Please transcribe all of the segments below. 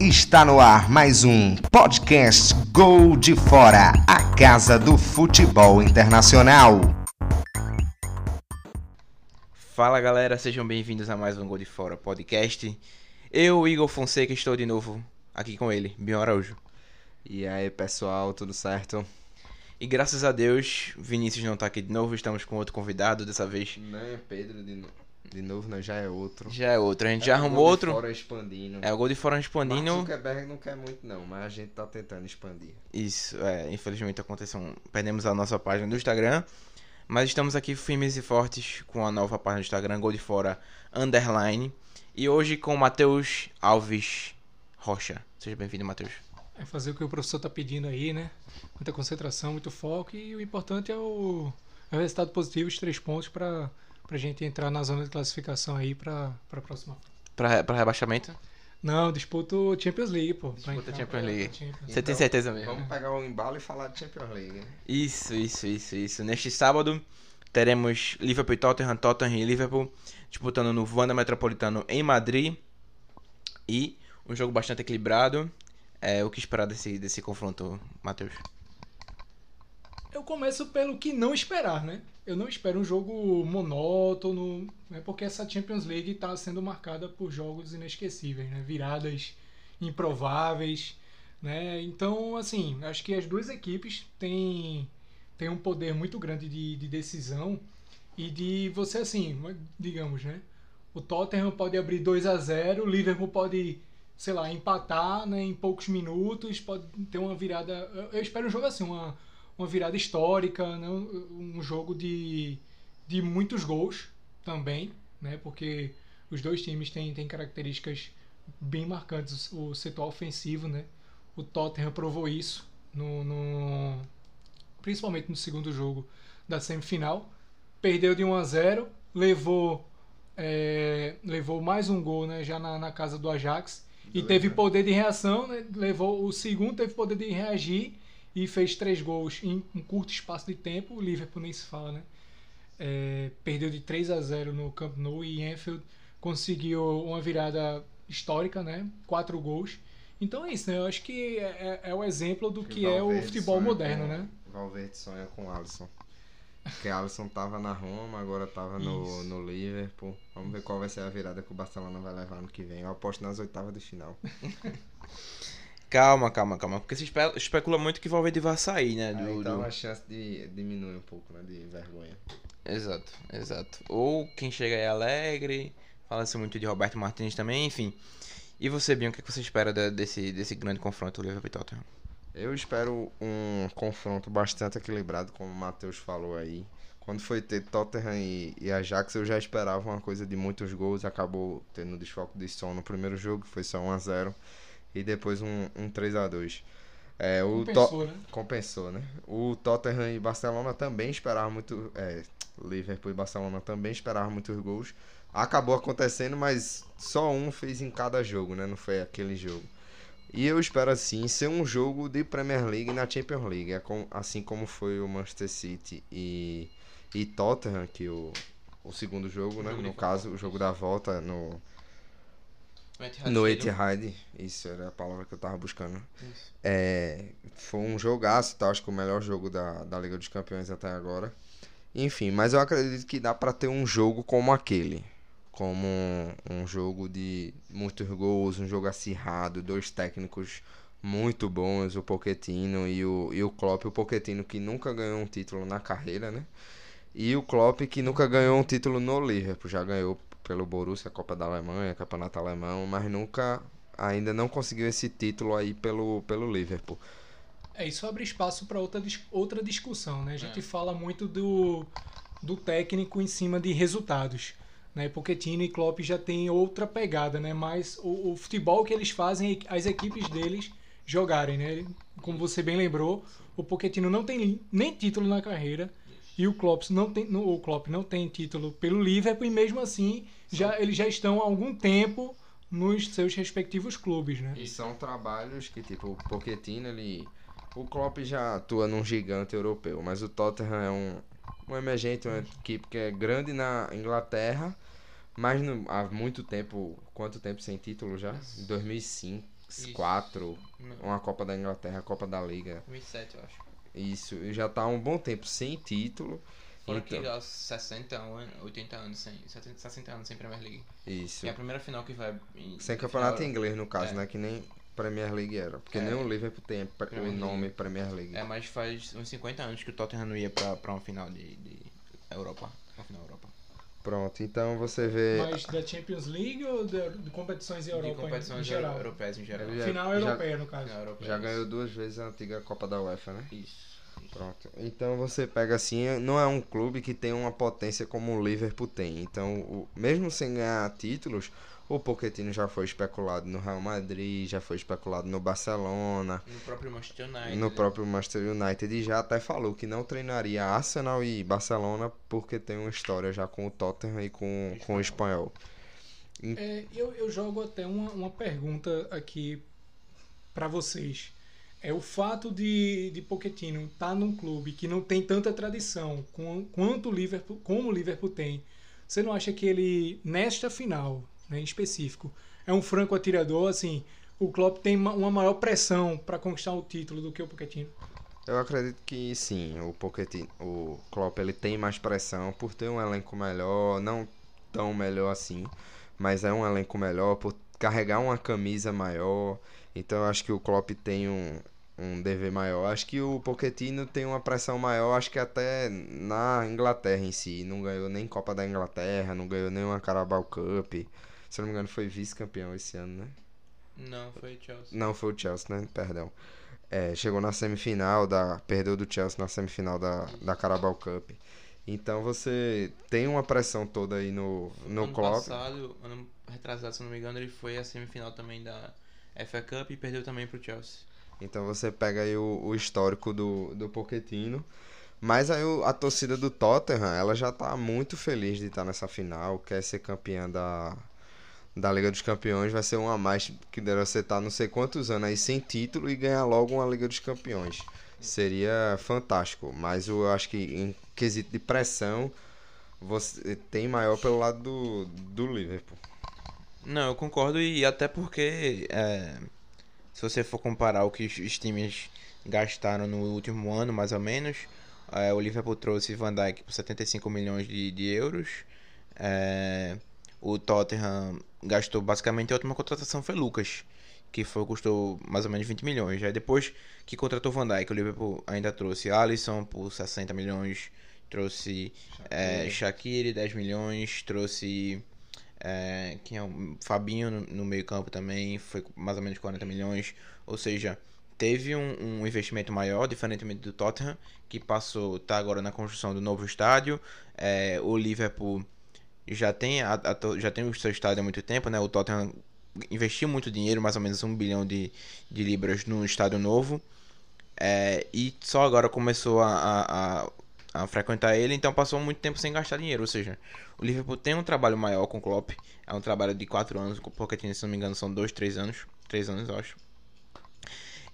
Está no ar mais um podcast Gol de Fora, a casa do futebol internacional. Fala galera, sejam bem-vindos a mais um Gol de Fora podcast. Eu, Igor Fonseca, estou de novo aqui com ele, Bion Araújo. E aí pessoal, tudo certo? E graças a Deus, Vinícius não está aqui de novo, estamos com outro convidado dessa vez. Não é Pedro de novo. De novo, não, já é outro. Já é outro. A gente é já arrumou outro. Fora expandindo. É, o gol de fora expandindo. Mark Zuckerberg não quer muito, não, mas a gente tá tentando expandir. Isso, é. Infelizmente aconteceu. Um... Perdemos a nossa página do Instagram. Mas estamos aqui firmes e fortes com a nova página do Instagram, Gol de Fora Underline. E hoje com o Matheus Alves Rocha. Seja bem-vindo, Matheus. É fazer o que o professor tá pedindo aí, né? Muita concentração, muito foco. E o importante é o, é o resultado positivo, os três pontos para pra gente entrar na zona de classificação aí pra, pra próxima. Pra, pra rebaixamento? Não, disputo Champions League, pô. Disputa Champions League. Champions. Você então, tem certeza mesmo? Vamos pegar o embalo e falar de Champions League. Né? Isso, isso, isso, isso. Neste sábado teremos Liverpool e Tottenham, Tottenham e Liverpool disputando no Wanda Metropolitano em Madrid. E um jogo bastante equilibrado. É, o que esperar desse, desse confronto, Matheus? Eu começo pelo que não esperar, né? Eu não espero um jogo monótono, né? Porque essa Champions League está sendo marcada por jogos inesquecíveis, né? Viradas improváveis, né? Então, assim, acho que as duas equipes têm, têm um poder muito grande de, de decisão e de você, assim, digamos, né? O Tottenham pode abrir 2 a 0 o Liverpool pode, sei lá, empatar né, em poucos minutos, pode ter uma virada. Eu espero um jogo assim, uma uma virada histórica, né? um jogo de, de muitos gols também, né? porque os dois times têm, têm características bem marcantes. O setor ofensivo, né? o Tottenham provou isso, no, no, principalmente no segundo jogo da semifinal. Perdeu de 1 a 0, levou, é, levou mais um gol né? já na, na casa do Ajax. E teve poder de reação, né? levou o segundo, teve poder de reagir e fez três gols em um curto espaço de tempo. O Liverpool nem se fala, né? É, perdeu de 3 a 0 no Camp Nou e Anfield conseguiu uma virada histórica, né? Quatro gols. Então é isso, né? Eu acho que é, é, é o exemplo do que é o futebol moderno, com, né? Valverde sonha com Alisson. Porque Alisson tava na Roma, agora tava no, no Liverpool. Vamos ver qual vai ser a virada que o Barcelona vai levar no que vem. Eu aposto nas oitavas de final. Calma, calma, calma. Porque se espe especula muito que o Valverde vai sair, né? Do, então do... a chance de diminuir um pouco, né? De vergonha. Exato, exato. Ou quem chega é alegre. Fala-se muito de Roberto Martins também, enfim. E você, Bion, o que você espera desse, desse grande confronto Liverpool e Tottenham? Eu espero um confronto bastante equilibrado, como o Matheus falou aí. Quando foi ter Tottenham e, e Ajax, eu já esperava uma coisa de muitos gols. Acabou tendo desfoque de som no primeiro jogo, que foi só 1 a 0 e depois um, um 3 a 2 é, o Compensou, né? Compensou, né? O Tottenham e Barcelona também esperavam muito. É, Liverpool e Barcelona também esperavam muitos gols. Acabou acontecendo, mas só um fez em cada jogo, né? Não foi aquele jogo. E eu espero assim ser um jogo de Premier League na Champions League, é assim como foi o Manchester City e, e Tottenham, que o, o segundo jogo, né? No caso, o jogo da volta no no Etihad, isso era a palavra que eu tava buscando. É, foi um jogaço, tá? acho que o melhor jogo da, da Liga dos Campeões até agora. Enfim, mas eu acredito que dá para ter um jogo como aquele. Como um, um jogo de muitos gols, um jogo acirrado, dois técnicos muito bons, o Pochettino e o, e o Klopp. O Pochettino que nunca ganhou um título na carreira, né? E o Klopp que nunca ganhou um título no Liverpool, já ganhou pelo Borussia, Copa da Alemanha, Campeonato Alemão, mas nunca ainda não conseguiu esse título aí pelo, pelo Liverpool. É, isso abre espaço para outra, outra discussão, né? A gente é. fala muito do, do técnico em cima de resultados, né? Pochettino e Klopp já tem outra pegada, né? Mas o, o futebol que eles fazem, as equipes deles jogarem, né? Como você bem lembrou, o Pochettino não tem nem título na carreira, e o Klopp não tem, o Klopp não tem título pelo Liverpool e mesmo assim já eles já estão há algum tempo nos seus respectivos clubes, né? E são trabalhos que tipo o Pochettino ele o Klopp já atua num gigante europeu, mas o Tottenham é um um emergente, uma equipe que é grande na Inglaterra, mas no, há muito tempo, quanto tempo sem título já? 2005, Isso. quatro, Não, uma Copa da Inglaterra, a Copa da Liga. 2007, eu acho. Isso, já tá há um bom tempo sem título. Fora Então, que aos 60 anos, 80 anos sem. 70, 60 anos sem Premier League. isso. É a primeira final que vai. Em, Sem em campeonato final- inglês, no caso, É. né? Que nem Premier League era. Porque É. nem o Liverpool tem pre- Premier o nome League. Premier League. É, mas faz uns 50 anos que o Tottenham não ia pra, pra uma final de, de Europa. Uma final Europa. Pronto, então você vê. Mas da Champions League ou de competições Europa de competições em geral? europeias em geral. Ele já- Final europeia, no caso. Europeias. Já ganhou duas vezes a antiga Copa da UEFA, né? Isso. Pronto. Então você pega assim, não é um clube que tem uma potência como o Liverpool tem. Então, o- mesmo sem ganhar títulos, o Pochettino já foi especulado no Real Madrid, já foi especulado no Barcelona, No próprio Manchester United. no próprio Manchester United e já até falou que não treinaria Arsenal e Barcelona porque tem uma história já com o Tottenham e com, com o espanhol. É, eu, eu jogo até uma, uma pergunta aqui pra vocês. É o fato de, de Pochettino estar num clube que não tem tanta tradição com, quanto o Liverpool, como o Liverpool tem. Você não acha que ele, nesta final, né, em específico, é um franco atirador? Assim, o Klopp tem ma- uma maior pressão para conquistar o título do que o Pochettino? Eu acredito que sim, o Pochettino, o Klopp ele tem mais pressão por ter um elenco melhor, não tão melhor assim, mas é um elenco melhor por carregar uma camisa maior. Então acho que o Klopp tem um, um dever maior. Acho que o Pochettino tem uma pressão maior, acho que até na Inglaterra em si, não ganhou nem Copa da Inglaterra, não ganhou nem uma Carabao Cup. Se não me engano foi vice-campeão esse ano, né? Não, foi Chelsea. Não, foi o Chelsea, né? Perdão. É, chegou na semifinal, da, perdeu do Chelsea na semifinal da, da Carabao Cup. Então você tem uma pressão toda aí no, no ano Klopp. passado, ano retrasado, se não me engano, ele foi a semifinal também da FA Cup e perdeu também pro Chelsea. Então você pega aí o, o histórico do, do Pochettino. Mas aí o- a torcida do Tottenham, ela já tá muito feliz de estar nessa final, quer ser campeã da, da Liga dos Campeões, vai ser uma a mais que deve você não sei quantos anos aí sem título e ganhar logo uma Liga dos Campeões. Seria fantástico, mas eu acho que em quesito de pressão, você tem maior pelo lado do, do Liverpool. Não, eu concordo e até porque é, se você for comparar o que os, os times gastaram no último ano, mais ou menos, é, o Liverpool trouxe Van Dijk por 75 milhões de, de euros. é, o Tottenham gastou basicamente a última contratação foi Lucas, que foi, custou mais ou menos 20 milhões. Aí depois que contratou Van Dijk, o Liverpool ainda trouxe Alisson por 60 milhões, trouxe é, Shaqiri 10 milhões, trouxe é, quem é o Fabinho no, no meio campo também foi mais ou menos 40 milhões. Ou seja, teve um, um investimento maior, diferentemente do Tottenham, que passou, tá agora na construção do novo estádio. É, o Liverpool já tem, a, a já tem o seu estádio há muito tempo, né? O Tottenham investiu muito dinheiro, mais ou menos um bilhão de, de libras no estádio novo. É, e só agora começou a, a, a, frequentar ele, então passou muito tempo sem gastar dinheiro. Ou seja, o Liverpool tem um trabalho maior com o Klopp. É um trabalho de 4 anos, Pochettino, se não me engano, são 2, 3 anos. 3 anos, eu acho.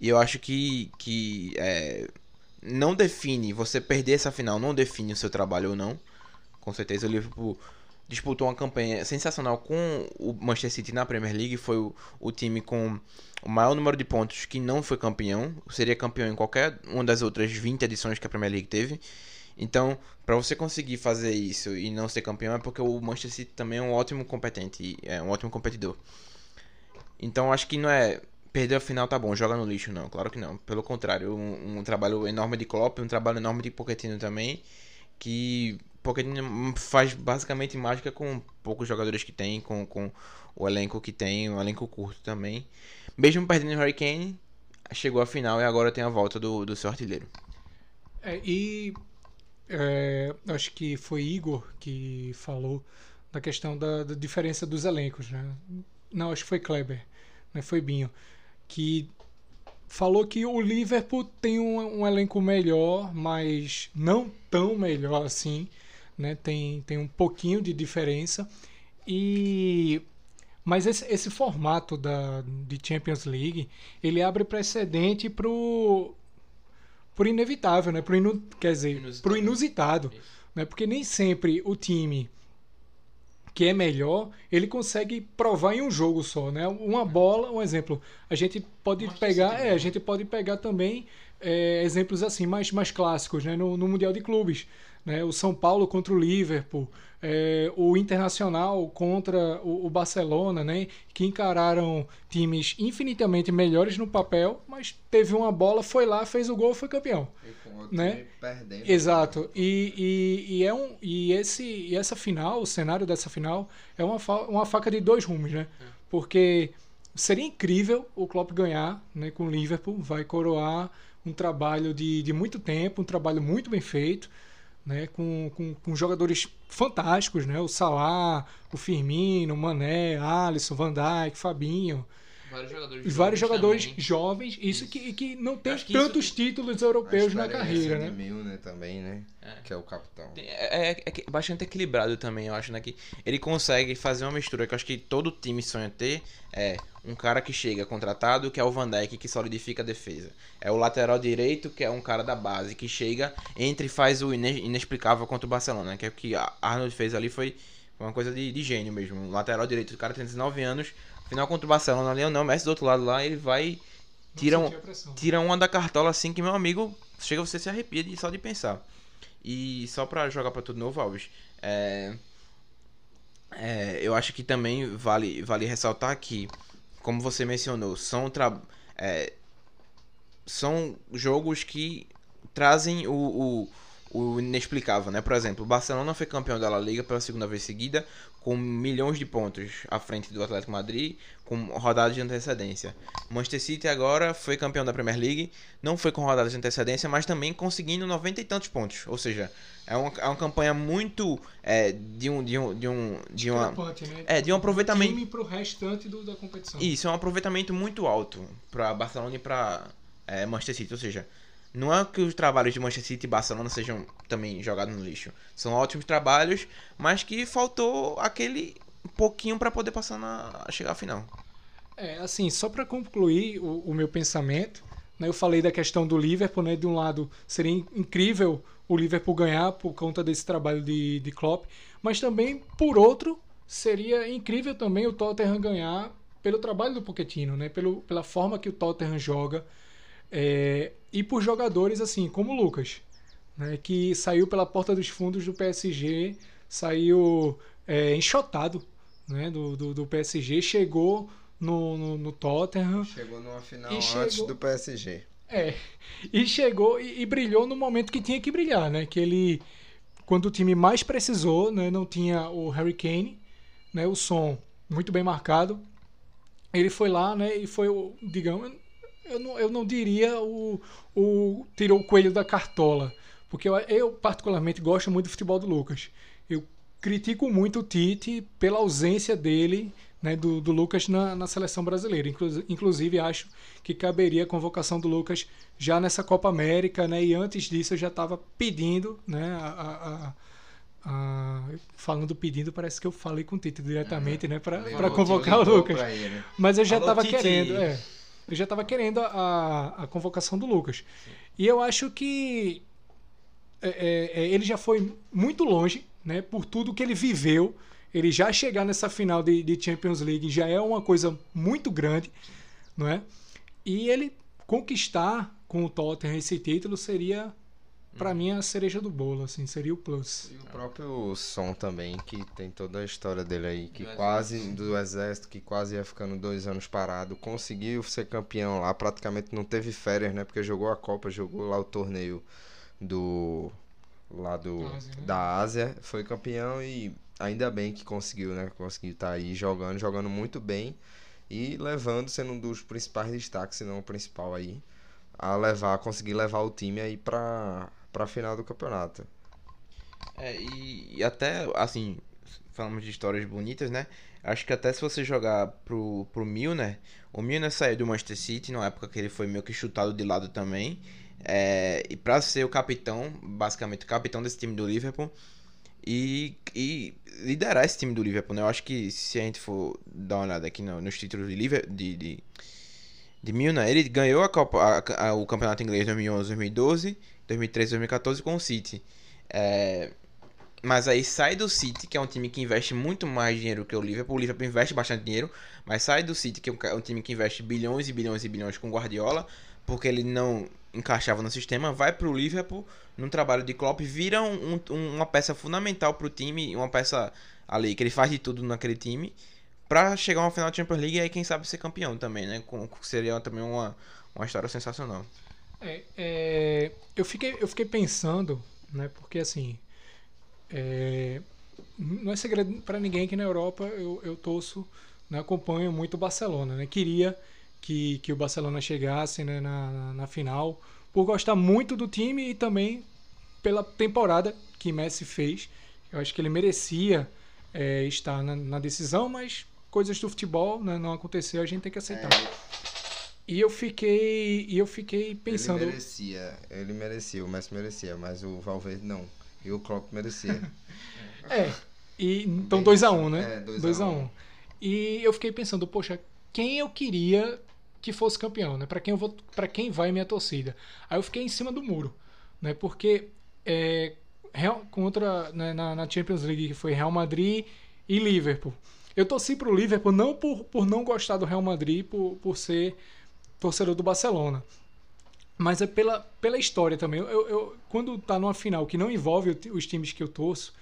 E eu acho que, que é, não define, você perder essa final não define o seu trabalho ou não. Com certeza o Liverpool disputou uma campanha sensacional com o Manchester City na Premier League. Foi o, o time com o maior número de pontos que não foi campeão. Seria campeão em qualquer uma das outras 20 edições que a Premier League teve. Então, para você conseguir fazer isso e não ser campeão é porque o Manchester City também é um ótimo competente, é um ótimo competidor. Então, acho que não é perder a final tá bom, joga no lixo não, claro que não. Pelo contrário, um, um trabalho enorme de Klopp, um trabalho enorme de Pochettino também, que Pochettino faz basicamente mágica com poucos jogadores que tem, com, com o elenco que tem, um elenco curto também. Mesmo perdendo o Harry Kane, chegou à final e agora tem a volta do, do seu artilheiro. É, e é, acho que foi Igor que falou da questão da, da diferença dos elencos, né? Não, acho que foi Kleber, né? Foi Binho, que falou que o Liverpool tem um, um elenco melhor, mas não tão melhor assim, né? Tem, tem um pouquinho de diferença e mas esse, esse formato da, de Champions League ele abre precedente pro por inevitável, né? Pro inu, quer dizer, Inusitado. pro inusitado, Isso. né? Porque nem sempre o time que é melhor, ele consegue provar em um jogo só, né? Uma bola, um exemplo. A gente pode pegar, é, né? a gente pode pegar também é, exemplos assim mais, mais clássicos, né? No, no mundial de clubes, né? O São Paulo contra o Liverpool, é, o Internacional contra o, o Barcelona, né? Que encararam times infinitamente melhores no papel, mas teve uma bola, foi lá, fez o gol, foi campeão. E com outro Né? perdendo. Exato. E, e, e é um, e, esse, e essa final, o cenário dessa final, é uma, fa- uma faca de dois rumos, né? Porque seria incrível o Klopp ganhar né, com o Liverpool, vai coroar um trabalho de, de muito tempo, um trabalho muito bem feito, né, com, com, com jogadores fantásticos, né? O Salah, o Firmino, o Mané, Alisson, Van Dijk, Fabinho, Vários jogadores e vários jovens jogadores também. jovens, isso, Que, que não tem que isso tantos títulos europeus na carreira, né? De Milner também, né? É. Que é o capitão. É, é- é bastante equilibrado também, eu acho, né? Que ele consegue fazer uma mistura que eu acho que todo time sonha ter. É um cara que chega contratado, que é o Van Dijk, que solidifica a defesa. É o lateral direito, que é um cara da base, que chega, entra e faz o ine- inexplicável contra o Barcelona, né? Que é o que a Arnold fez ali foi uma coisa de, de gênio mesmo. Um lateral direito, o cara tem 19 anos, final contra o Barcelona, Leonel Messi do outro lado lá, ele vai... Tira, um, tira uma da cartola assim que meu amigo chega você se arrepia de, só de pensar. E só pra jogar pra tudo novo, Alves, é, é, eu acho que também vale, vale ressaltar que, como você mencionou, são, tra, é, são jogos que trazem o, o, o inexplicável, né? Por exemplo, o Barcelona foi campeão da La Liga pela segunda vez seguida, com milhões de pontos à frente do Atlético Madrid, com rodadas de antecedência. Manchester City agora foi campeão da Premier League, não foi com rodadas de antecedência, mas também conseguindo 90 e tantos pontos. Ou seja, é uma, é uma campanha muito é, de um de um de um de uma né? é, de um aproveitamento time pro restante do, da competição. isso é um aproveitamento muito alto para Barcelona e para Manchester City. Ou seja, não é que os trabalhos de Manchester City e Barcelona sejam também jogados no lixo. São ótimos trabalhos, mas que faltou aquele pouquinho para poder passar na chegar à final. É, assim, só para concluir o, o meu pensamento, né, eu falei da questão do Liverpool, né, de um lado seria in- incrível o Liverpool ganhar por conta desse trabalho de, de Klopp, mas também, por outro, seria incrível também o Tottenham ganhar pelo trabalho do Pochettino, né, pelo, pela forma que o Tottenham joga, é, e por jogadores assim, como o Lucas, né, que saiu pela porta dos fundos do PSG, saiu é, enxotado né, do, do, do PSG, chegou no, no, no Tottenham, Chegou numa final antes chegou- do PSG. é, e chegou e, e brilhou no momento que tinha que brilhar, né? Que ele, quando o time mais precisou, né? Não tinha o Harry Kane, né? O som muito bem marcado. Ele foi lá, né? E foi, digamos, eu não, eu não diria o, o tirou o coelho da cartola, porque eu, eu particularmente gosto muito do futebol do Lucas. Eu critico muito o Tite pela ausência dele, né, do, do Lucas na, na seleção brasileira. Inclu- inclusive, acho que caberia a convocação do Lucas já nessa Copa América, né? E antes disso eu já estava pedindo, né? A, a- a- a- falando pedindo, parece que eu falei com o Tite diretamente, né? Para convocar o Lucas. Mas eu já estava querendo, é. Eu já estava querendo a, a convocação do Lucas. E eu acho que é, é, é, ele já foi muito longe, né? Por tudo que ele viveu. Ele já chegar nessa final de, de Champions League já é uma coisa muito grande, não é? E ele conquistar com o Tottenham esse título seria, para mim, a cereja do bolo, assim, seria o plus. E o próprio Som também, que tem toda a história dele aí, que Do quase, do exército, que quase ia ficando dois anos parado, conseguiu ser campeão lá, praticamente não teve férias, né? Porque jogou a Copa, jogou lá o torneio do. lá do. Da Ásia, né? da Ásia, foi campeão e ainda bem que conseguiu, né? Conseguiu estar aí jogando, jogando muito bem e levando, sendo um dos principais destaques, se não o principal aí, a levar, conseguir levar o time aí pra, pra final do campeonato. É, e, e até, assim, falamos de histórias bonitas, né? Acho que até se você jogar pro, pro Milner, o Milner saiu do Manchester City numa época que ele foi meio que chutado de lado também. É, e pra ser o capitão, basicamente o capitão desse time do Liverpool, e, e liderar esse time do Liverpool, né? Eu acho que se a gente for dar uma olhada aqui no- nos títulos de Liverpool, de, de, de Milner, ele ganhou a Copa, a- a- o campeonato inglês 2011, 2012, 2013, 2014 com o City. É, Mas aí sai do City, que é um time que investe muito mais dinheiro que o Liverpool. O Liverpool investe bastante dinheiro, mas sai do City, que é um time que investe bilhões e bilhões e bilhões com Guardiola, porque ele não encaixava no sistema, vai pro Liverpool num trabalho de Klopp, vira um, um, uma peça fundamental pro time, uma peça ali que ele faz de tudo naquele time, pra chegar a uma final da Champions League e aí quem sabe ser campeão também, né? Com, seria também uma, uma história sensacional. É, é, eu, fiquei, eu fiquei pensando, né? Porque assim, é, não é segredo para ninguém que na Europa eu, eu torço, né, acompanho muito o Barcelona, né? Queria que, que o Barcelona chegasse né, na, na final, por gostar muito do time e também pela temporada que Messi fez. Eu acho que ele merecia é, estar na, na, decisão, mas coisas do futebol né, não aconteceu, a gente tem que aceitar. É. E eu fiquei, e eu fiquei pensando. Ele merecia, ele merecia, o Messi merecia, mas o Valverde não. E o Klopp merecia. é. E, então 2x1, um, né? 2x1. É, um. um. E eu fiquei pensando, poxa, quem eu queria que fosse campeão, né? Para quem eu vou, para quem vai minha torcida. Aí eu fiquei em cima do muro, né? Porque é, Real, contra né, na, na, Champions League que foi Real Madrid e Liverpool. Eu torci pro Liverpool não por, por não gostar do Real Madrid, por, por ser torcedor do Barcelona. Mas é pela, pela história também. Eu, eu, quando tá numa final que não envolve os times que eu torço,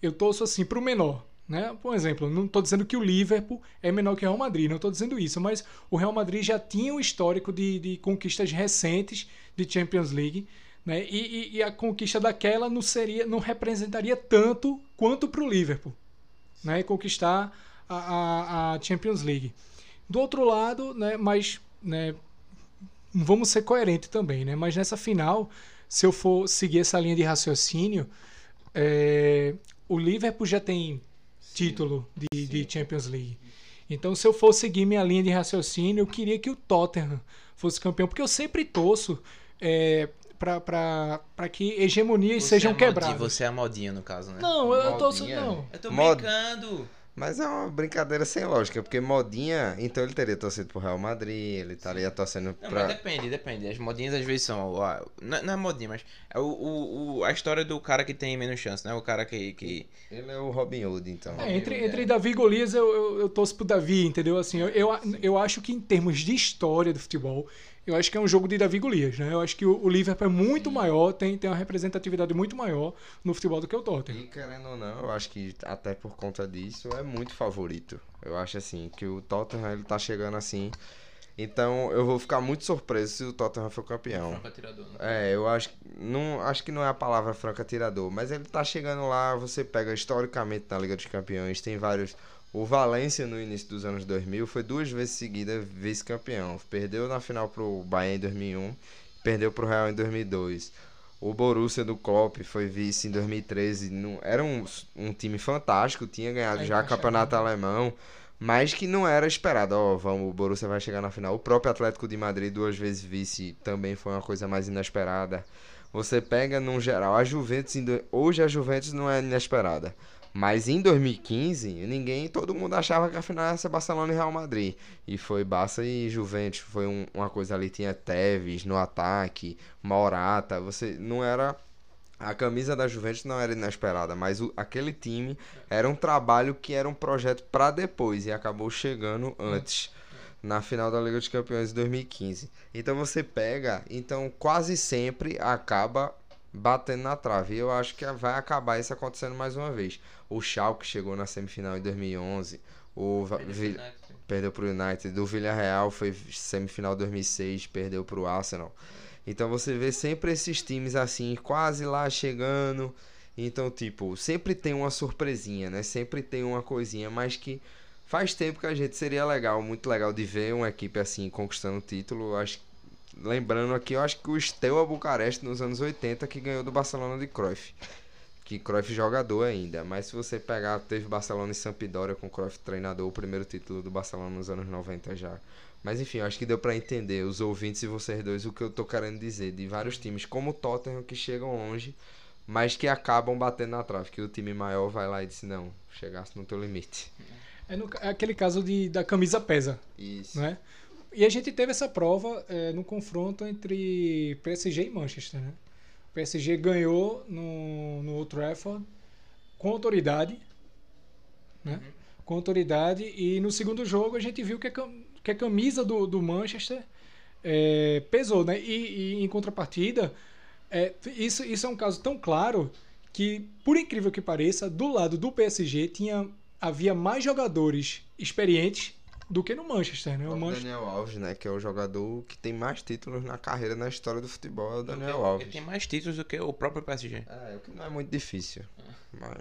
eu torço assim pro menor. Né? Por exemplo, não estou dizendo que o Liverpool é menor que o Real Madrid, não estou dizendo isso, mas o Real Madrid já tinha um histórico de, de conquistas recentes de Champions League, né? E, e, e, a conquista daquela não seria, não representaria tanto quanto para o Liverpool, né? conquistar a, a, a, Champions League. Do outro lado, né? Mas, né? Vamos ser coerentes também, né? Mas nessa final, se eu for seguir essa linha de raciocínio, é, o Liverpool já tem título de, de Champions League. Então, se eu for seguir minha linha de raciocínio, eu queria que o Tottenham fosse campeão, porque eu sempre torço é, para que hegemonias você sejam é quebradas. Você é a modinha, no caso, né? Não, eu, eu torço. Não. Eu tô brincando. Mas é uma brincadeira sem lógica, porque modinha, então ele teria torcido pro Real Madrid, ele estaria torcendo não, pra. Mas depende, depende. As modinhas às vezes são. Não, não é modinha, mas é o, o, o, a história do cara que tem menos chance, né? O cara que. que... Ele é o Robin Hood, então. É, entre, entre Davi e Golias, eu, eu, eu torço pro Davi, entendeu? Assim, eu, eu, eu acho que em termos de história do futebol, eu acho que é um jogo de Davi Golias, né? Eu acho que o, o Liverpool é muito Sim. maior, tem, tem uma representatividade muito maior no futebol do que o Tottenham. E querendo ou não, eu acho que até por conta disso é muito favorito. Eu acho assim, que o Tottenham ele tá chegando assim. Então eu vou ficar muito surpreso se o Tottenham for campeão. Franca tirador, né? É, eu acho, não, acho que não é a palavra franca tirador, mas ele tá chegando lá, você pega historicamente na Liga dos Campeões, tem vários o Valência, no início dos anos 2000, foi duas vezes seguida vice-campeão. Perdeu na final pro Bayern em 2001, perdeu pro Real em 2002. O Borussia do Klopp foi vice em 2013. Não, era um, um time fantástico, tinha ganhado Aí já o campeonato alemão, mas que não era esperado. Ó, oh, vamos, o Borussia vai chegar na final. O próprio Atlético de Madrid, duas vezes vice, também foi uma coisa mais inesperada. Você pega, num geral, a Juventus, hoje a Juventus não é inesperada. Mas em 2015, ninguém, todo mundo achava que a final ia ser Barcelona e Real Madrid. E foi Barça e Juventus, foi um, uma coisa ali, tinha Tevez no ataque, Morata, você não era a camisa da Juventus não era inesperada, mas o, aquele time era um trabalho que era um projeto para depois e acabou chegando antes na final da Liga dos Campeões de 2015. Então você pega, então quase sempre acaba batendo na trave. E eu acho que vai acabar isso acontecendo mais uma vez. O Schalke chegou na semifinal em 2011. O Vi... perdeu para o United. O Villarreal foi semifinal 2006, perdeu para o Arsenal. Então você vê sempre esses times assim, quase lá chegando. Então, tipo, sempre tem uma surpresinha, né? Sempre tem uma coisinha, mas que faz tempo que a gente seria legal, muito legal de ver uma equipe assim conquistando o título. Acho lembrando aqui, eu acho que o Steaua Bucareste nos anos 80 que ganhou do Barcelona de Cruyff. Que Cruyff jogador ainda, mas se você pegar, teve Barcelona e Sampdoria com Cruyff treinador, o primeiro título do Barcelona nos anos 90 já. Mas enfim, acho que deu para entender os ouvintes e vocês dois o que eu tô querendo dizer de vários times como o Tottenham que chegam longe, mas que acabam batendo na trave, que o time maior vai lá e diz não, chegasse no teu limite. É, no, é aquele caso de, da camisa pesa. Isso. Né? E a gente teve essa prova é, no confronto entre PSG e Manchester, né? O PSG ganhou no, no Old Trafford com autoridade, né? Com autoridade e no segundo jogo a gente viu que a, que a camisa do, do Manchester é, pesou, né? E, e em contrapartida, é, isso, isso é um caso tão claro que, por incrível que pareça, do lado do PSG tinha, havia mais jogadores experientes do que no Manchester, né? O O Manchester Daniel Alves, né? Que é o jogador que tem mais títulos na carreira, na história do futebol, é o Daniel Ele Alves. tem mais títulos do que o próprio PSG. É, o que não é muito difícil. Mas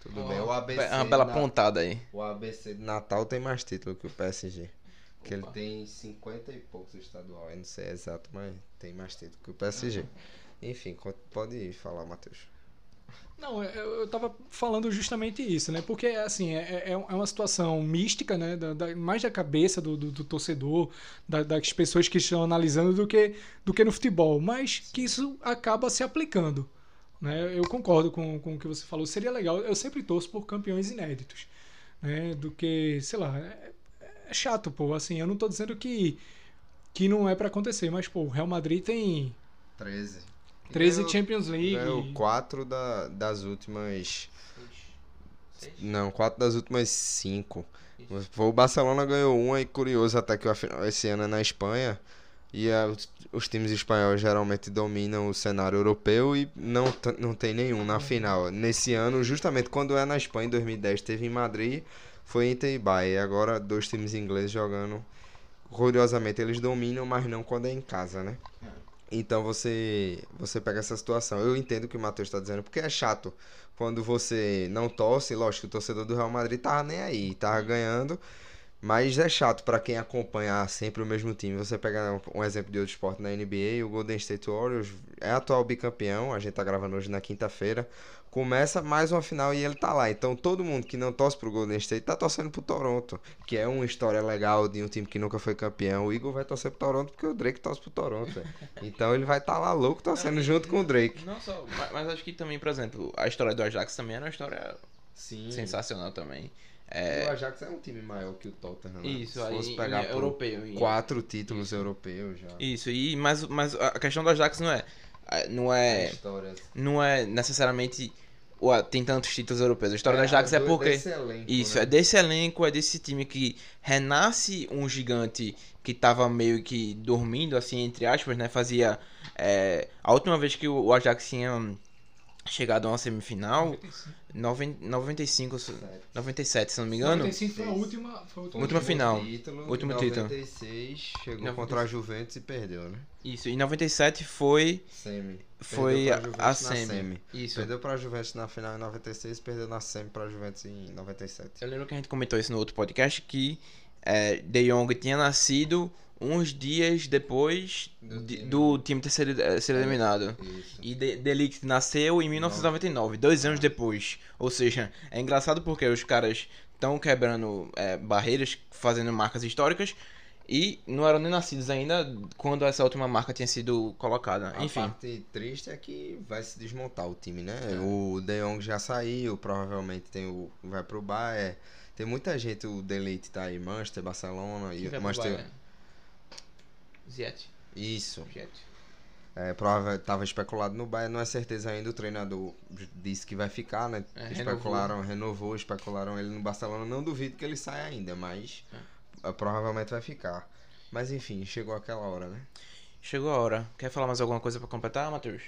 tudo Ó, bem. O ABC, É uma bela na- pontada aí. o ABC de Natal tem mais título que o PSG. Que ele tem 50 e poucos estadual. Eu não sei exato, mas tem mais título que o PSG. Enfim, co- pode falar, Matheus. Não, eu, eu tava falando justamente isso, né? Porque, assim, é, é, é uma situação mística, né? Da, da- mais da cabeça do, do, do torcedor, da- das pessoas que estão analisando, do que, do que no futebol. Mas que isso acaba se aplicando. Né? Eu concordo com, com o que você falou. Seria legal. Eu sempre torço por campeões inéditos. Né? Do que, sei lá, é, é chato, pô. Assim, eu não tô dizendo que, que não é pra acontecer, mas, pô, o Real Madrid tem 13. 13 Ganhou- Champions League. Ganhou 4 da, das últimas. Não, 4 das últimas 5. O Barcelona ganhou uma e curioso até que esse ano é na Espanha. E a- os, times espanhóis geralmente dominam o cenário europeu e não, não tem nenhum na final. Nesse ano, justamente quando é na Espanha, em 2010, teve em Madrid, foi Inter e Bayern. E agora dois times ingleses jogando. Curiosamente, eles dominam, mas não quando é em casa, né? Então você você pega essa situação. Eu entendo o que o Matheus está dizendo, porque é chato quando você não torce. Lógico, o torcedor do Real Madrid tava nem aí, tava ganhando. Mas é chato para quem acompanha sempre o mesmo time. Você pega um exemplo de outro esporte na NBA, o Golden State Warriors é atual bicampeão. A gente tá gravando hoje na quinta-feira. Começa mais uma final e ele tá lá. Então todo mundo que não torce pro Golden State tá torcendo pro Toronto, que é uma história legal de um time que nunca foi campeão. O Igor vai torcer pro Toronto porque o Drake torce pro Toronto. Então ele vai estar tá lá louco torcendo junto com o Drake. Não só, mas, mas acho que também, por exemplo, a história do Ajax também era uma história Sim. sensacional também. O Ajax é um time maior que o Tottenham. né? Isso, Se aí fosse ele pegar é europeu. quatro títulos europeus já. Isso, e mas, mas a questão do Ajax não é não é Histórias. não é necessariamente ué, tem tantos títulos europeus. A história do Ajax é porque desse elenco, isso né? é desse elenco, é desse time que renasce um gigante que tava meio que dormindo assim entre aspas, né? Fazia é, a última vez que o Ajax tinha chegado a uma semifinal, 90, 95, 97, se não me engano. 95 foi a última, foi a última, Última final. Título, Último em título. 96 chegou 96. contra a Juventus e perdeu, né? Isso, e 97 foi Semi. foi a, a na semi. Isso. Perdeu pra Juventus na final em 96 perdeu na semi pra Juventus em 97. Eu lembro que a gente comentou isso no outro podcast que é, De Jong tinha nascido uns dias depois Do de- time. do time ter sido, eh, ser eliminado. Isso. E De, De Ligt nasceu em 1999, dois anos depois. Ou seja, é engraçado porque os caras estão quebrando é, barreiras, fazendo marcas históricas, e não eram nem nascidos ainda quando essa última marca tinha sido colocada. A Enfim, parte triste é que vai se desmontar o time, né? O De Jong já saiu, provavelmente tem o vai pro Bayern. Tem muita gente, o Delete tá aí, Manchester, Barcelona quem e Manchester. Bayern? Ziet. Isso. Ziet. É, prova, tava especulado no Bayern, não é certeza ainda, o treinador disse que vai ficar, né? É, especularam, renovou. especularam ele no Barcelona, não duvido que ele saia ainda, mas eh, provavelmente vai ficar. Mas enfim, chegou aquela hora, né? Chegou a hora. Quer falar mais alguma coisa pra completar, Matheus?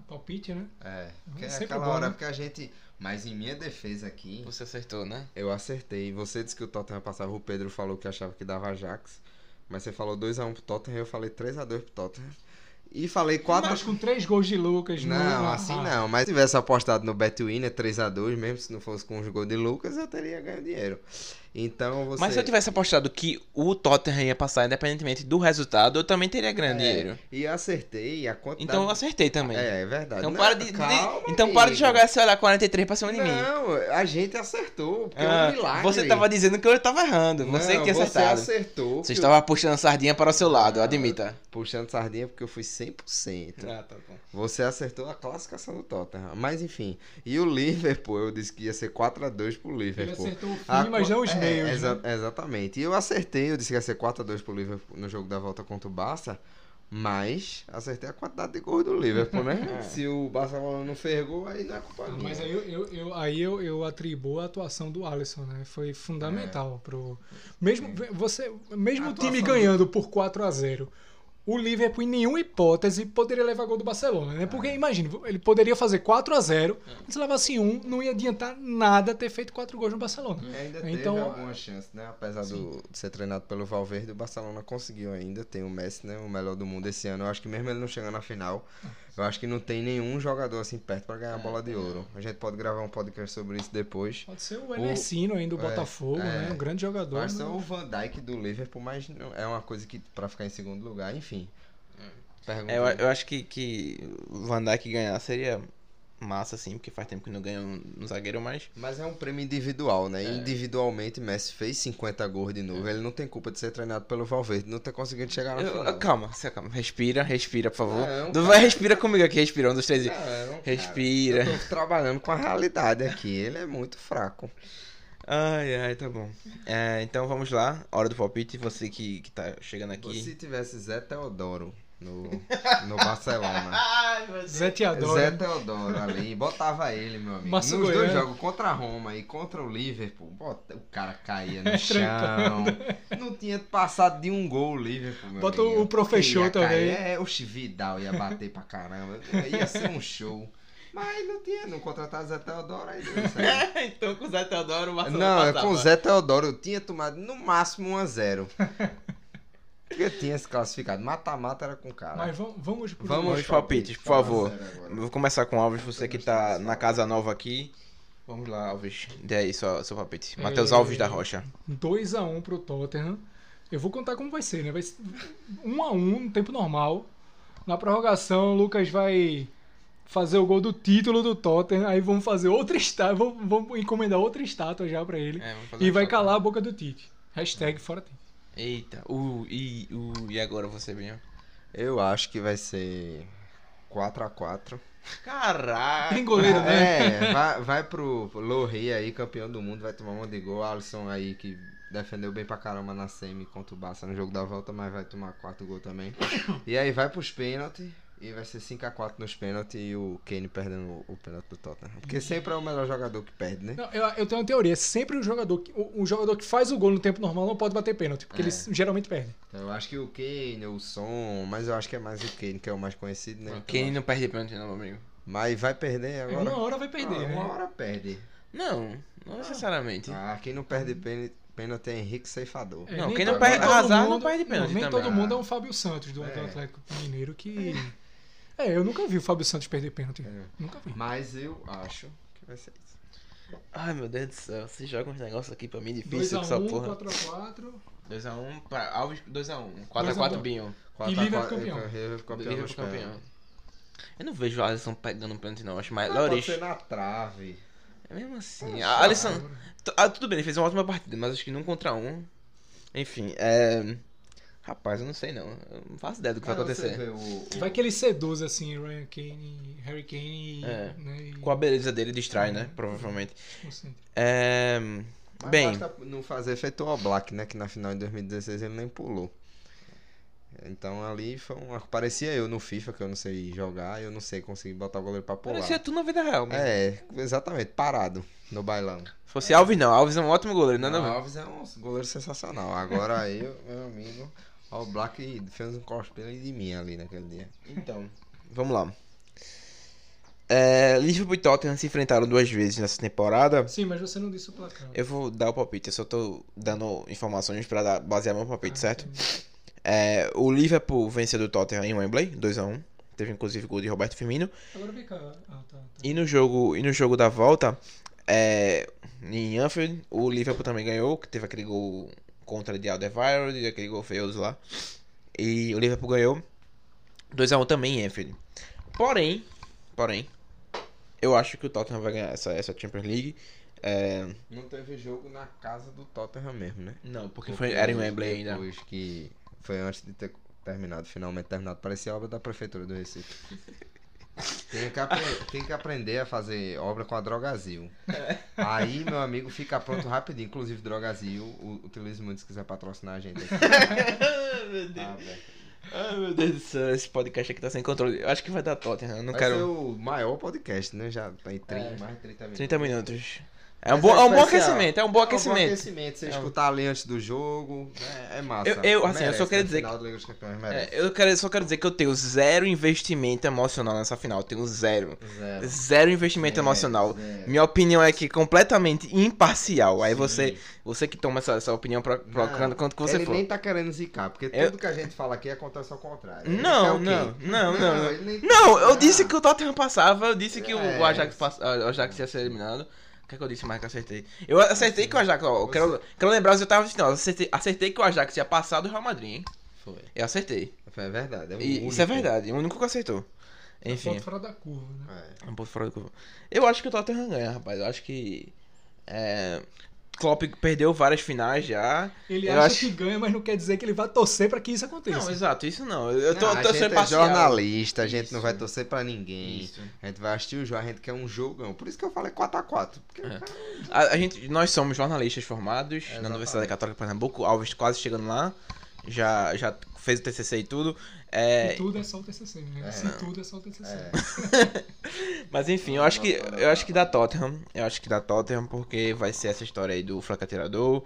Palpite, né? É, porque é Sempre aquela bom, hora né? porque a gente. Mas em minha defesa aqui, Você acertou, né? eu acertei. Você disse que o Tottenham passava, o Pedro falou que achava que dava Ajax. Mas você falou 2x1 pro Tottenham, eu falei 3x2 pro Tottenham. E falei 4 Mas com três gols de Lucas. no- Não, ah, assim ah, não. Mas se tivesse apostado no Betwinner 3x2, mesmo se não fosse com os gols de Lucas, eu teria ganho dinheiro. Então você. Mas se eu tivesse apostado que o Tottenham ia passar independentemente do resultado, eu também teria grande É, dinheiro. E acertei a quantidade. Então eu acertei também. É, é verdade. Então Não, para de, de- calma, então para de jogar esse olhar 43 pra cima de mim. Não, a gente acertou, porque é Ah, um milagre. você tava dizendo que eu tava errando. Você Não, que tinha Você acertado. acertou. Você estava puxando sardinha para o seu lado, Ah. admita. eu- Puxando sardinha porque eu fui 100%. Ah, tá bom. Você acertou a classificação do Tottenham. Mas enfim. E o Liverpool, eu disse que ia ser 4x2 pro Ele Liverpool. acertou o fim, A mas não os é, meios. né? exa- Exatamente. E eu acertei, eu disse que ia ser 4x2 pro Liverpool no jogo da volta contra o Barça. Mas acertei a quantidade de gols do Liverpool, né? É. Se o Barcelona não fez gol, aí não é culpa minha. Mas aí eu, eu, eu- aí eu, eu atribuo a atuação do Alisson, né? Foi fundamental pro. Mesmo, você, mesmo o time ganhando por 4 a 0 o Liverpool, em nenhuma hipótese, poderia levar gol do Barcelona, né? Porque imagina, ele poderia fazer 4 a 0 se levasse um, não ia adiantar nada ter feito 4 gols no Barcelona. E ainda teve Então, alguma chance, né? Apesar do, de ser treinado pelo Valverde, o Barcelona conseguiu ainda. Tem o Messi, né? O melhor do mundo esse ano. Eu acho que mesmo ele não chegando na final, eu acho que não tem nenhum jogador assim perto pra ganhar a bola de ouro. A gente pode gravar um podcast sobre isso depois. Pode ser o Enesino ainda do é, Botafogo, é. né? Um grande jogador. Pode ser né? o Van Dijk do Liverpool, mas não- é uma coisa que pra ficar em segundo lugar, enfim. Pergunta É, eu, eu acho que, que o Van Dijk ganhar seria massa, assim, porque faz tempo que não ganha um, um zagueiro, mas. Mas é um prêmio individual, né? É. Individualmente, Messi fez 50 gols de novo. Ele não tem culpa de ser treinado pelo Valverde, não ter conseguido chegar na Eu- final. calma, se acalma. Respira, respira, por favor. Não, não vai respira comigo aqui, respira. Um, dois, três. Não, cara, Respira. eu tô trabalhando com a realidade aqui. Ele é muito fraco. Ai, ai, tá bom. É, então vamos lá, hora do palpite. Você que, que tá chegando aqui. Se tivesse Zé Teodoro no, no Barcelona. Zé Teodoro. Zé Teodoro ali, botava ele, meu amigo. Márcio Nos dois Goiano. jogos, contra a Roma e contra o Liverpool, bota- o cara caía no chão. Não tinha passado de um gol o Liverpool, meu Bota amigo. o cair. também. É, o Vidal ia bater pra caramba. Ia ser um show. Mas não tinha, não contrataram Zé Teodoro aí. aí. então com o Zé Teodoro, o Não, é com o Zé Teodoro eu tinha tomado no máximo 1x0. Porque tinha se classificado. Mata-mata era com o cara. Mas vamos, vamos pro Vamos Vamos aos palpites, por Fala favor. Eu Vou começar com o Alves, você que tá na casa nova aqui. Vamos lá, Alves. Dê aí seu, seu palpite. Matheus É, Alves da Rocha. 2x1 pro Tottenham. Eu vou contar como vai ser, né? Vai ser 1x1 no tempo normal. Na prorrogação, o Lucas vai fazer o gol do título do Tottenham. Aí vamos fazer outra estátua. Vamos, vamos encomendar outra estátua já pra ele. É, e vai calar a boca do Tite. Hashtag fora Tite. Eita, uh, e, uh, e agora você, Binho? Eu acho que vai ser 4x4. Caraca! Tem goleiro, né? É, vai, vai pro Lohri aí, campeão do mundo, vai tomar um monte de gol. Alisson aí que defendeu bem pra caramba na semi contra o Barça no jogo da volta, mas vai tomar quarto gol também. E aí vai pros pênaltis. E vai ser 5x4 nos pênaltis e o Kane perdendo o, o pênalti do Tottenham. Porque sempre é o melhor jogador que perde, né? Não, eu, eu tenho uma teoria. Sempre o jogador, que, o, o jogador que faz o gol no tempo normal não pode bater pênalti. Porque É. ele geralmente perde. Então eu acho que o Kane, o Son, mas eu acho que é mais o Kane que é o mais conhecido, né? Então, Quem não perde pênalti, não, meu amigo? Mas vai perder É, agora. Uma hora vai perder, Ah, né? Uma hora perde. Não, não necessariamente. Ah, quem não perde pênalti, pênalti é Henrique Ceifador. É, Não, quem não perde- todo arrasar não mundo- perde pênalti Nem também. todo mundo é um Fábio Santos do, do É. Atlético Mineiro que. É, eu nunca vi o Fábio Santos perder pênalti. É. Nunca vi. Mas eu acho que vai ser isso. Ai, meu Deus do céu. Você joga uns negócios aqui pra mim difícil com essa 2x1, porra. 4x4. 2x1 pra Alves, 2x1. 2 a 4x4 1. Binho. E Liverpool campeão. Liverpool campeão. Liverpool campeão. pênaltis. Eu não vejo o Alisson pegando um pênalti, não. Acho mais Ah, pode Loris. ser na trave. É mesmo assim. A Alisson. T- Ah, tudo bem, ele fez uma ótima partida, mas acho que num contra um. Enfim, é. Rapaz, eu não sei não. Eu não faço ideia do que vai Mas você acontecer. vê o- o- Vai que ele seduz assim, Ryan Kane, Harry Kane. É. Né, e Com a beleza dele distrai, né? Provavelmente. É. Mas Bem, basta não fazer feito o Black, né? Que na final de 2016 ele nem pulou. Então ali foi uma... parecia eu no FIFA, que eu não sei jogar, eu não sei conseguir botar o goleiro pra pular. parecia tu na vida real, mesmo. É, exatamente, parado no bailão. Se fosse Alves, não. Alves é um ótimo goleiro, nada a Não, ver. Alves é um goleiro sensacional. Agora aí, meu amigo, o Black fez um cosplay de mim ali naquele dia. Então, vamos lá. É, Liverpool e Tottenham se enfrentaram duas vezes nessa temporada. Sim, mas você não disse o placar. Eu vou dar o palpite, eu só tô dando informações pra dar- basear meu palpite, Ah, certo? É, o Liverpool venceu do Tottenham em Wembley, 2x1. Teve inclusive gol de Roberto Firmino. Agora vem cá. Ah, tá. tá. E no jogo, e no jogo da volta, é, em Anfield, o Liverpool também ganhou, que teve aquele gol contra de Alderweireld, e aquele gol feioso lá. E o Liverpool ganhou 2x1 também em Anfield. Porém, porém, eu acho que o Tottenham vai ganhar essa, essa Champions League. É, Não teve jogo na casa do Tottenham mesmo, né? não, porque foi, era em Wembley ainda. Depois que foi antes de ter terminado, finalmente terminado, parecia obra da prefeitura do Recife. Tem que, apre- tem que aprender a fazer obra com a Drogazil. Aí, meu amigo, fica pronto rapidinho. Inclusive, Drogazil, utilize muito se quiser patrocinar a gente. Aqui. Ah, velho. Ai, meu Deus do céu, esse podcast aqui tá sem controle. Eu acho que vai dar Tottenham, eu não Vai quero... ser o maior podcast, né? Já tem 30, É. mais de 30 minutos. 30 minutos. É um, bom, é um bom aquecimento, é um bom aquecimento. É um bom aquecimento. Você É um- escutar ali antes do jogo, é, é massa. Eu- eu, assim, eu Merece, só quero né? dizer dos Campeões. É, eu quero, só quero dizer que eu tenho zero investimento emocional nessa final. Eu tenho zero. Zero. Zero investimento emocional. zero. Minha opinião é que completamente imparcial. Aí Sim. você, você que toma essa, essa opinião pro, procurando Não, quanto que você ele for. nem tá querendo zicar, porque Eu- tudo que a gente fala aqui acontece ao contrário. Ele Não, não, não, não, não. ele nem- Não, eu disse que o Tottenham passava, eu disse que o- É. Ajax, pass- o Ajax ia ser eliminado. O que, é que eu disse mais que eu acertei? Eu acertei que o Ajax, ó, eu quero, quero lembrar os oitavos de final. Eu acertei, acertei que o Ajax ia passar do Real Madrid, hein? Foi. Eu acertei. É verdade. É o E, isso é verdade, o único que acertou. Enfim. ponto fora da curva, né? É. Um ponto fora do curva. Eu acho que o Tottenham ganha, rapaz. Eu acho que. É, Klopp perdeu várias finais já. Ele Eu acha acho- que ganha, mas não quer dizer que ele vai torcer pra que isso aconteça. Não, exato, isso não. Eu tô, Não, tô a gente é jornalista, a gente não Isso. vai torcer pra ninguém. Isso. A gente vai assistir o jogo, a gente quer um jogão. Por isso que eu falei 4x4. Porque É. cara- A, a gente, nós somos jornalistas formados na Exatamente. Universidade Católica de Pernambuco. Alves quase chegando lá. Já, já fez o TCC e tudo. É, E tudo é só o TCC, né? É. Se tudo é só o TCC. É. Mas enfim, eu acho que eu acho que dá Tottenham. Eu acho que dá Tottenham porque vai ser essa história aí do fraco atirador.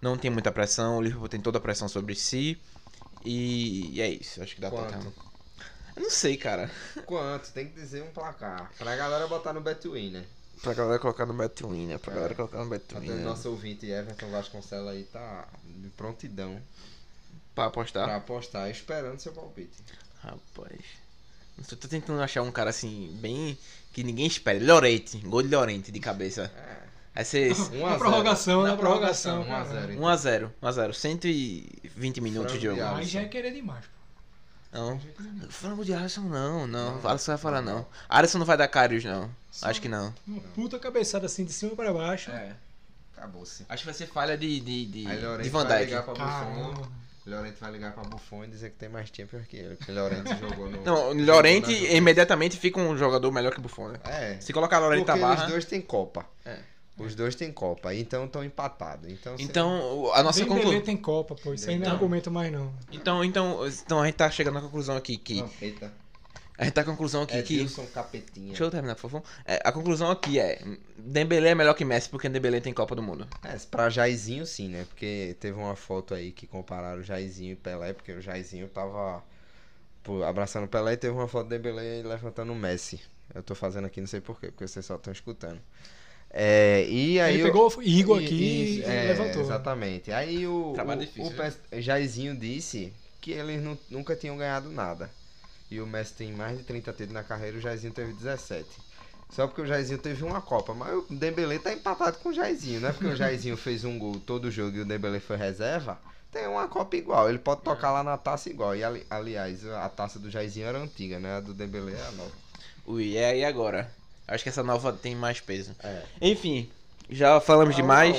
Não tem muita pressão, o Liverpool tem toda a pressão sobre si. E, e é isso, eu acho que dá Quanto? Tottenham. Eu não sei, cara. Quanto? Tem que dizer um placar. Pra galera botar no Betwin, né? Pra galera colocar no Betwin, né? Pra É. galera colocar no Betwin. Até Né? nosso ouvinte Everton Vasconcelos aí tá de prontidão Pra apostar. pra apostar, esperando seu palpite. Rapaz. Eu tô tentando achar um cara assim, bem. que ninguém espera. Llorente, gol de Llorente de cabeça. É. Vai ser Na prorrogação, na prorrogação. 1x0. 1x0, 1x0, 120 minutos de jogo. Aí já é querer demais, pô. Não. Frango de Alisson não, não. Alisson vai falar não. Alisson não vai dar Karius não. Só- Acho que não. Uma puta cabeçada assim de cima pra baixo. É. Acabou-se. Acho que vai ser falha de, de, de, Aí de Van vai Llorente vai ligar pra Buffon e dizer que tem mais Champions que ele. Porque Llorente jogou no. Não, Llorente imediatamente fica um jogador melhor que o Buffon, né? É. Se colocar Llorente na barra. os dois têm Copa. É. Os dois têm Copa, então estão empatados. Então, Então, o- a nossa conclusão. tem Copa, pô. Isso aí não é Então. argumento mais, não. Então, então, então a gente tá chegando na conclusão aqui que. Não, eita. A gente tá com a conclusão aqui É que. Wilson Capetinha. Deixa eu terminar, por favor. É, a conclusão aqui é: Dembélé é melhor que Messi porque Dembélé tem Copa do Mundo. É, pra Jairzinho sim, né? Porque teve uma foto aí que compararam Jairzinho e Pelé, porque o Jairzinho tava pô, abraçando o Pelé e teve uma foto de Dembélé levantando o Messi. Eu tô fazendo aqui, não sei porquê, porque vocês só estão escutando. É, e aí Ele o- pegou o Igor e- aqui e- e é, levantou. Exatamente. Aí o, Trabalho o, difícil, o? Pes- Jairzinho disse que eles nu- nunca tinham ganhado nada. E o Messi tem mais de 30 títulos na carreira, o Jairzinho teve 17. Só porque o Jairzinho teve uma Copa. Mas o Dembele tá empatado com o Jairzinho, né? Porque o Jairzinho fez um gol todo jogo e o Dembele foi reserva. Tem uma Copa igual. Ele pode tocar lá na taça igual. E ali- aliás, a taça do Jairzinho era antiga, né? A do Dembele é a nova. Ui, é e agora? Acho que essa nova tem mais peso. É. Enfim, já falamos demais.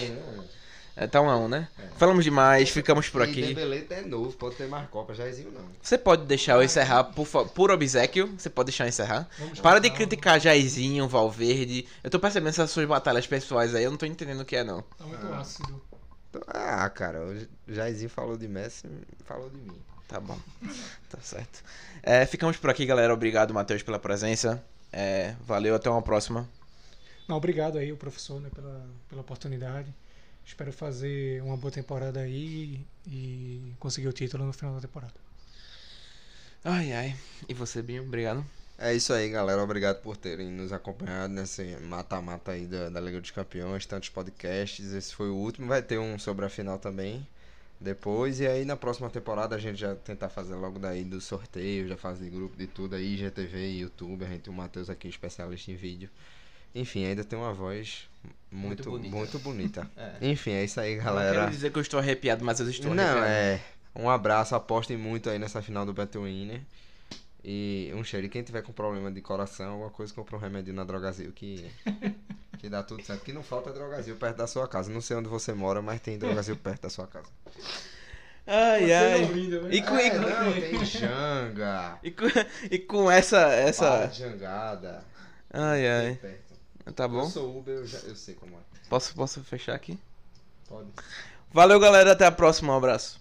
É, tá um a um, né? Falamos demais, ficamos por E aqui. Dembele é novo, pode ter mais Copa. Jairzinho não. Você pode deixar eu encerrar, por, por obsequio. Você pode deixar eu encerrar. Vamos Para de criticar Jairzinho, Valverde. Eu tô percebendo essas suas batalhas pessoais aí, eu não tô entendendo o que é, não. Tá muito ácido. Então, Ah, cara, o Jairzinho falou de Messi, falou de mim. Tá bom. tá certo. É, ficamos por aqui, galera. Obrigado, Matheus, pela presença. É, valeu, até uma próxima. Não, obrigado aí, o professor, né, pela, pela oportunidade. Espero fazer uma boa temporada aí e conseguir o título no final da temporada. Ai, ai. E você, Binho? Obrigado. É isso aí, galera. Obrigado por terem nos acompanhado nesse mata-mata aí da, da Liga dos Campeões, tantos podcasts. Esse foi o último. Vai ter um sobre a final também. Depois, e aí na próxima temporada a gente já tentar fazer logo daí do sorteio, já fazer grupo de tudo aí, GTV, YouTube, a gente tem o Matheus aqui, especialista em vídeo. Enfim, ainda tem uma voz muito, Muito muito bonita. bonita. É. Enfim, é isso aí, Não galera. quero dizer que eu estou arrepiado, mas eu estou Não, arrepiado. é. Um abraço, apostem muito aí nessa final do Betwinner. E um cheiro. E quem tiver com problema de coração, alguma coisa, compra um remédio na Drogazil que, que dá tudo certo. Que não falta Drogazil perto da sua casa. Não sei onde você mora, mas tem Drogazil perto da sua casa. Ai, ai. né? E com, É, e com- não, tem Janga. e com, e com essa. Essa... de Jangada. Ai, Tem ai. Tá Eu bom? sou Uber, eu, já, eu sei como é. Posso, posso fechar aqui? Pode. Valeu, galera. Até a próxima. Um abraço.